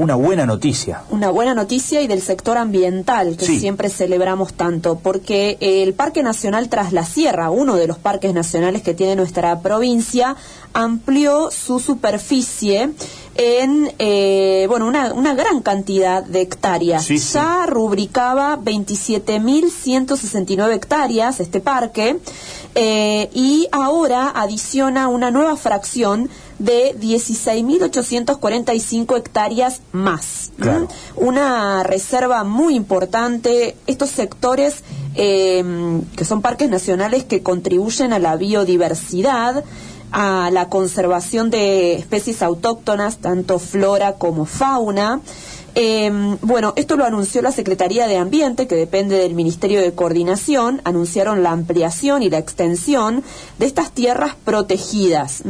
una buena noticia. Una buena noticia y del sector ambiental que siempre celebramos tanto, porque el Parque Nacional Tras la Sierra, uno de los parques nacionales que tiene nuestra provincia, amplió su superficie en eh, bueno una, una, gran cantidad de hectáreas. ya rubricaba 27.169 hectáreas este parque eh, y ahora adiciona una nueva fracción de 16.845 hectáreas más. Una reserva muy importante. Estos sectores eh, que son parques nacionales que contribuyen a la biodiversidad a la conservación de especies autóctonas, tanto flora como fauna. Em, bueno, esto lo anunció la Secretaría de Ambiente, que depende del Ministerio de Coordinación. Anunciaron la ampliación y la extensión de estas tierras protegidas.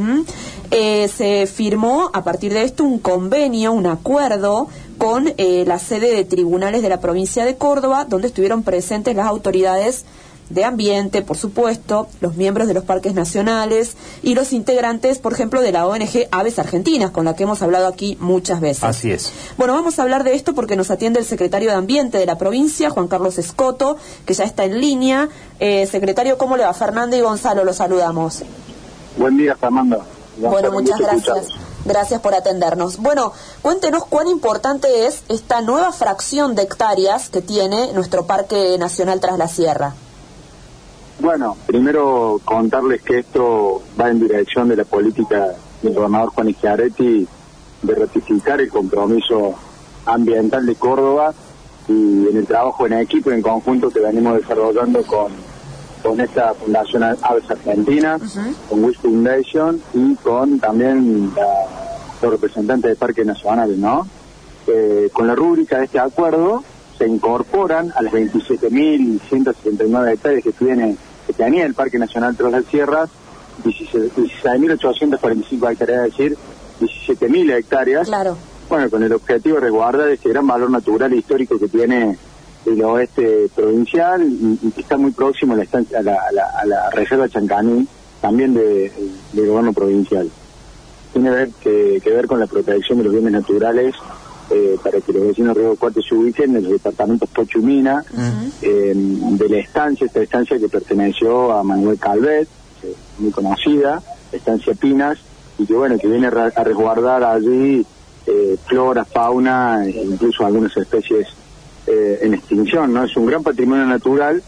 Eh, se firmó a partir de esto un convenio, un acuerdo con eh, la sede de tribunales de la provincia de Córdoba, donde estuvieron presentes las autoridades de ambiente, por supuesto, los miembros de los parques nacionales y los integrantes, por ejemplo, de la ONG Aves Argentinas, con la que hemos hablado aquí muchas veces. Así es. Bueno, vamos a hablar de esto porque nos atiende el secretario de Ambiente de la provincia, Juan Carlos Escoto, que ya está en línea. Eh, secretario, ¿cómo le va? Fernando y Gonzalo, los saludamos. Buen día, Fernando. Bueno, muchas gracias. Gracias por atendernos. Bueno, cuéntenos cuán importante es esta nueva fracción de hectáreas que tiene nuestro Parque Nacional Tras la Sierra. Bueno, primero contarles que esto va en dirección de la política del gobernador Juan Schiaretti de ratificar el compromiso ambiental de Córdoba y en el trabajo en equipo, en conjunto que venimos desarrollando con, con esta Fundación Aves Argentina, con Wish Foundation y con también los representantes de Parques Nacionales, ¿no? Eh, con la rúbrica de este acuerdo se incorporan a las 27.179 hectáreas que tiene que tenía el Parque Nacional Tras las Sierras, 16.845 hectáreas, es decir, 17.000 hectáreas. Claro. Bueno, con el objetivo de resguardar ese gran valor natural e histórico que tiene el oeste provincial y, que está muy próximo a la, a la, a la, reserva Chancaní, también de, del gobierno provincial. Tiene ver que, ver con la protección de los bienes naturales eh, para que los vecinos de Río Cuarto se ubiquen en los departamentos Pochumina, eh, de la estancia, esta estancia que perteneció a Manuel Calvet, eh, muy conocida, estancia Pinas, y que bueno, que viene a resguardar allí flora, fauna, e incluso algunas especies en extinción, ¿no? Es un gran patrimonio natural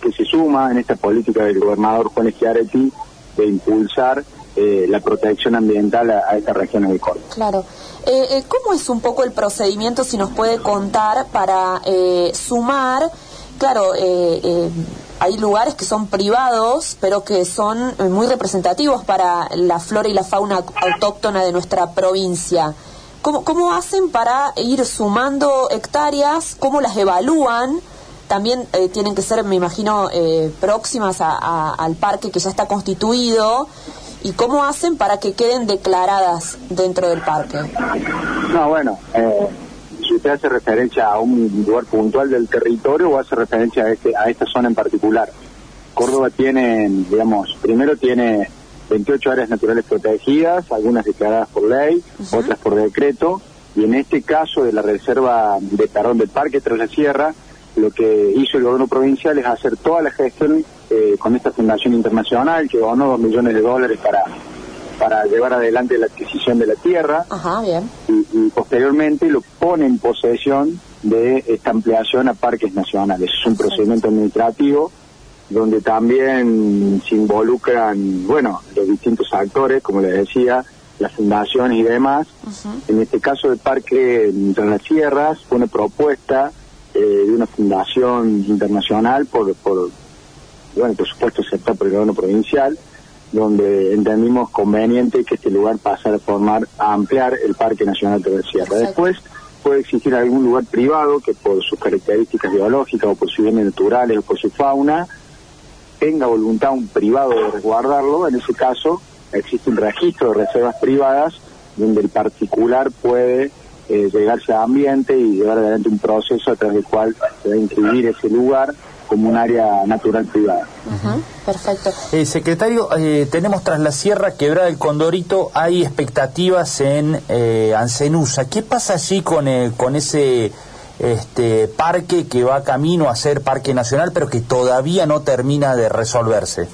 que se suma en esta política del gobernador Juan Schiaretti de impulsar eh, la protección ambiental a, esta región Córdoba. Claro. Eh, eh, ¿Cómo es un poco el procedimiento, si nos puede contar, para sumar? Claro, hay lugares que son privados, pero que son muy representativos para la flora y la fauna autóctona de nuestra provincia. ¿Cómo, cómo hacen para ir sumando hectáreas? ¿Cómo las evalúan? También tienen que ser, me imagino, próximas al parque que ya está constituido ¿Y cómo hacen para que queden declaradas dentro del parque? No, bueno, eh, si usted hace referencia a un lugar puntual del territorio o hace referencia a, este, a esta zona en particular. Córdoba tiene, digamos, primero tiene 28 áreas naturales protegidas, algunas declaradas por ley, otras por decreto, y en este caso de la reserva de Tarón del Parque tras la Sierra, lo que hizo el gobierno provincial es hacer toda la gestión eh, con esta fundación internacional que donó dos millones de dólares para para llevar adelante la adquisición de la tierra Y, posteriormente lo pone en posesión de esta ampliación a parques nacionales. Es un procedimiento administrativo donde también se involucran, bueno, los distintos actores, como les decía, las fundaciones y demás. En este caso del Parque de las Sierras fue una propuesta eh, de una fundación internacional por, por bueno, por supuesto el gobierno provincial, donde entendimos conveniente que este lugar pasara a formar, a ampliar el Parque Nacional de la Sierra. Después puede existir algún lugar privado que por sus características biológicas o por sus bienes naturales o por su fauna tenga voluntad un privado de resguardarlo. En ese caso existe un registro de reservas privadas donde el particular puede eh, llegarse a ambiente y llevar adelante un proceso a través del cual se va a inscribir ese lugar como un área natural privada. perfecto. Eh, secretario, eh, tenemos tras la Sierra Quebrada del Condorito, hay expectativas en eh, Ancenusa. ¿Qué pasa allí con, eh, con ese este, parque que va camino a ser parque nacional, pero que todavía no termina de resolverse?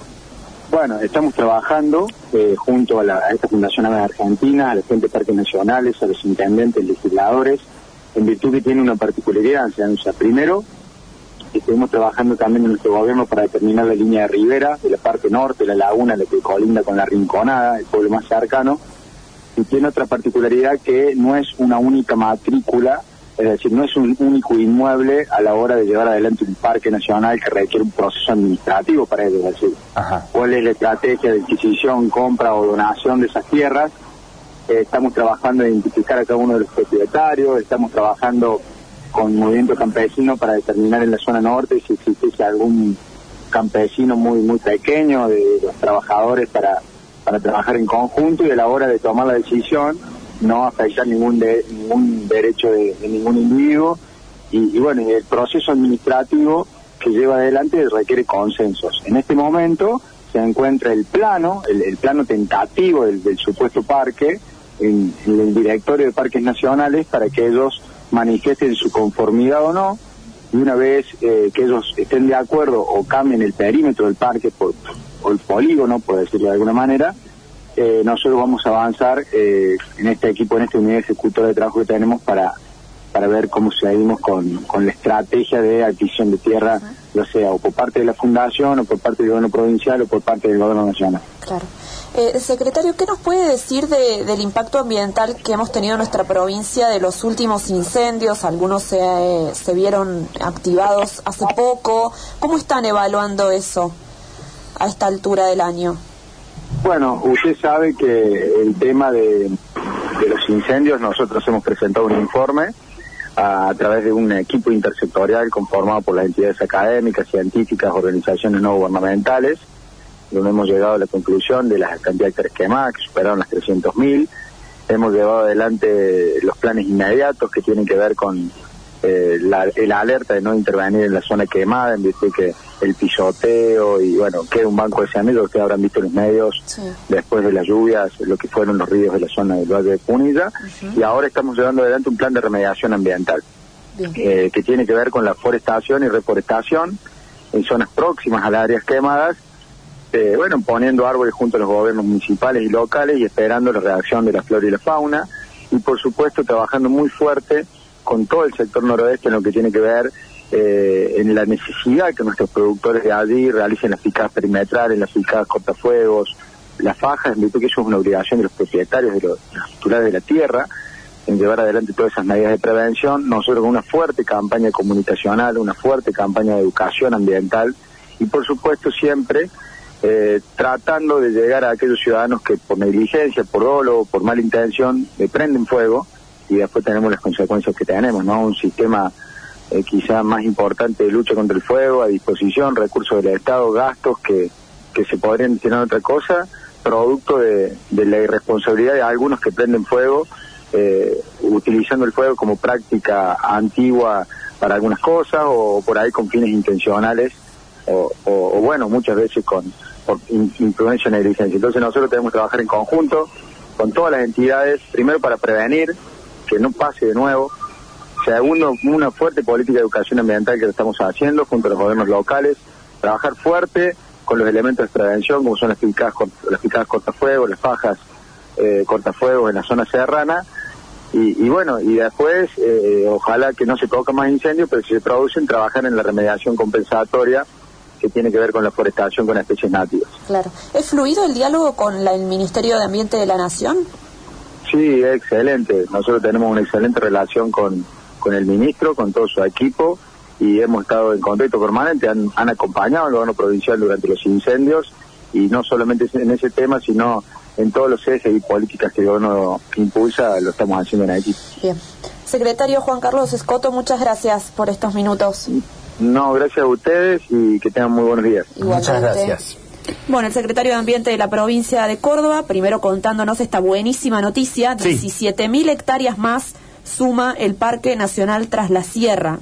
Bueno, estamos trabajando eh, junto a, la, esta Fundación Argentina, a la gente de parques nacionales, a los intendentes, legisladores, en virtud que tiene una particularidad. O sea, primero, estuvimos trabajando también en nuestro gobierno para determinar la línea de ribera, de la parte norte, la laguna, la que colinda con la Rinconada, el pueblo más cercano, y tiene otra particularidad que no es una única matrícula es decir, no es un único inmueble a la hora de llevar adelante un parque nacional que requiere un proceso administrativo para ello. Es decir, cuál es la estrategia de adquisición, compra o donación de esas tierras. Eh, estamos trabajando en identificar a cada uno de los propietarios, estamos trabajando con movimiento campesino para determinar en la zona norte si existe algún campesino muy muy pequeño de los trabajadores para, para trabajar en conjunto y a la hora de tomar la decisión no afectar ningún de, ningún derecho de, ningún individuo. Y, bueno el proceso administrativo que lleva adelante requiere consensos. En este momento se encuentra el plano el, plano tentativo del, supuesto parque en, el directorio de parques nacionales para que ellos manifiesten su conformidad o no y una vez eh, que ellos estén de acuerdo o cambien el perímetro del parque por, o el polígono por decirlo de alguna manera eh, nosotros vamos a avanzar eh, en este equipo, en esta unidad ejecutora de trabajo que tenemos para para ver cómo seguimos con, con la estrategia de adquisición de tierra, ya sea o por parte de la Fundación, o por parte del gobierno provincial, o por parte del gobierno nacional. Claro. Eh, secretario, ¿qué nos puede decir de, del impacto ambiental que hemos tenido en nuestra provincia de los últimos incendios? Algunos se, se vieron activados hace poco. ¿Cómo están evaluando eso a esta altura del año? Bueno, usted sabe que el tema de, los incendios, nosotros hemos presentado un informe a, través de un equipo intersectorial conformado por las entidades académicas, científicas, organizaciones no gubernamentales, donde hemos llegado a la conclusión de las cantidades quemadas, que superaron las 300.000. Hemos llevado adelante los planes inmediatos que tienen que ver con eh, la, alerta de no intervenir en la zona quemada, en virtud que el pisoteo y bueno, queda un banco de cemento que habrán visto en los medios después de las lluvias, lo que fueron los ríos de la zona del Valle de Punilla, y ahora estamos llevando adelante un plan de remediación ambiental eh, que tiene que ver con la forestación y reforestación en zonas próximas a las áreas quemadas, eh, bueno, poniendo árboles junto a los gobiernos municipales y locales y esperando la reacción de la flora y la fauna, y por supuesto trabajando muy fuerte con todo el sector noroeste en lo que tiene que ver eh, en la necesidad que nuestros productores de allí realicen las picadas perimetrales, las picadas cortafuegos, las fajas, en virtud que eso es una obligación de los propietarios de los titulares de la tierra, en llevar adelante todas esas medidas de prevención, nosotros con una fuerte campaña comunicacional, una fuerte campaña de educación ambiental y por supuesto siempre eh, tratando de llegar a aquellos ciudadanos que por negligencia, por dolo, por mala intención, le prenden fuego y después tenemos las consecuencias que tenemos, ¿no? Un sistema eh, quizá más importante de lucha contra el fuego, a disposición, recursos del Estado, gastos que, que se podrían destinar a otra cosa, producto de, la irresponsabilidad de algunos que prenden fuego, eh, utilizando el fuego como práctica antigua para algunas cosas o por ahí con fines intencionales o, o, bueno, muchas veces con por influencia o negligencia. Entonces nosotros tenemos que trabajar en conjunto con todas las entidades, primero para prevenir, que no pase de nuevo. Segundo, una fuerte política de educación ambiental que estamos haciendo junto a los gobiernos locales, trabajar fuerte con los elementos de prevención como son las picadas, las picadas cortafuegos, las fajas eh, cortafuegos en la zona serrana y, bueno, y después eh, ojalá que no se toque más incendios, pero si se producen, trabajar en la remediación compensatoria que tiene que ver con la forestación con especies nativas. Claro. ¿Es fluido el diálogo con el Ministerio de Ambiente de la Nación? Sí, excelente. Nosotros tenemos una excelente relación con, con el ministro, con todo su equipo y hemos estado en contacto permanente. Han, han acompañado al gobierno provincial durante los incendios y no solamente en ese tema, sino en todos los ejes y políticas que el gobierno impulsa, lo estamos haciendo en equipo. Bien. Secretario Juan Carlos Escoto, muchas gracias por estos minutos. No, gracias a ustedes y que tengan muy buenos días. Muchas gracias. Bueno, el secretario de Ambiente de la provincia de Córdoba, primero contándonos esta buenísima noticia, sí. 17.000 hectáreas más suma el Parque Nacional Tras la Sierra.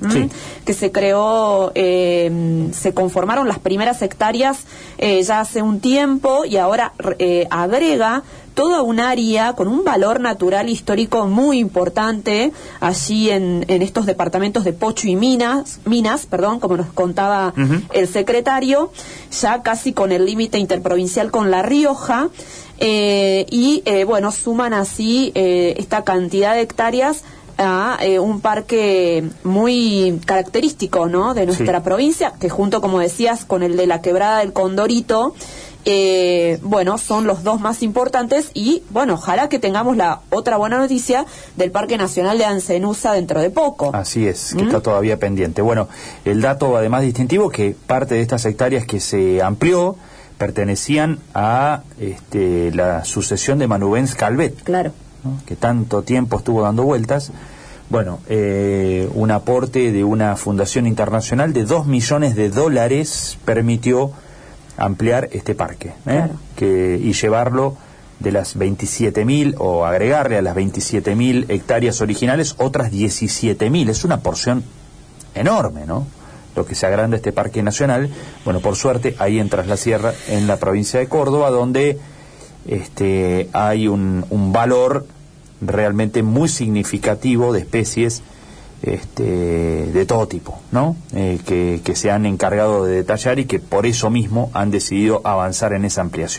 que se creó, eh, se conformaron las primeras hectáreas eh, ya hace un tiempo y ahora eh, agrega toda un área con un valor natural histórico muy importante allí en, en estos departamentos de Pocho y Minas, Minas, perdón, como nos contaba el secretario, ya casi con el límite interprovincial con La Rioja. Eh, y eh, bueno, suman así eh, esta cantidad de hectáreas a un parque muy característico ¿no? de nuestra provincia, que junto, como decías, con el de la quebrada del Condorito, eh, bueno, son los dos más importantes y, bueno, ojalá que tengamos la otra buena noticia del Parque Nacional de Ancenusa dentro de poco. Así es, que ¿Mm? está todavía pendiente. Bueno, el dato además distintivo que parte de estas hectáreas que se amplió pertenecían a este, la sucesión de Manubens Calvet. Claro. que tanto tiempo estuvo dando vueltas. Bueno, eh, un aporte de una fundación internacional de dos millones de dólares permitió ampliar este parque ¿eh? que, y llevarlo de las 27.000 o agregarle a las 27.000 hectáreas originales otras 17.000. Es una porción enorme, ¿no? Lo que se agranda este parque nacional. Bueno, por suerte, ahí en Tras la Sierra, en la provincia de Córdoba, donde este, hay un, un valor realmente muy significativo de especies este, de todo tipo, ¿no? Eh, que, que se han encargado de detallar y que por eso mismo han decidido avanzar en esa ampliación.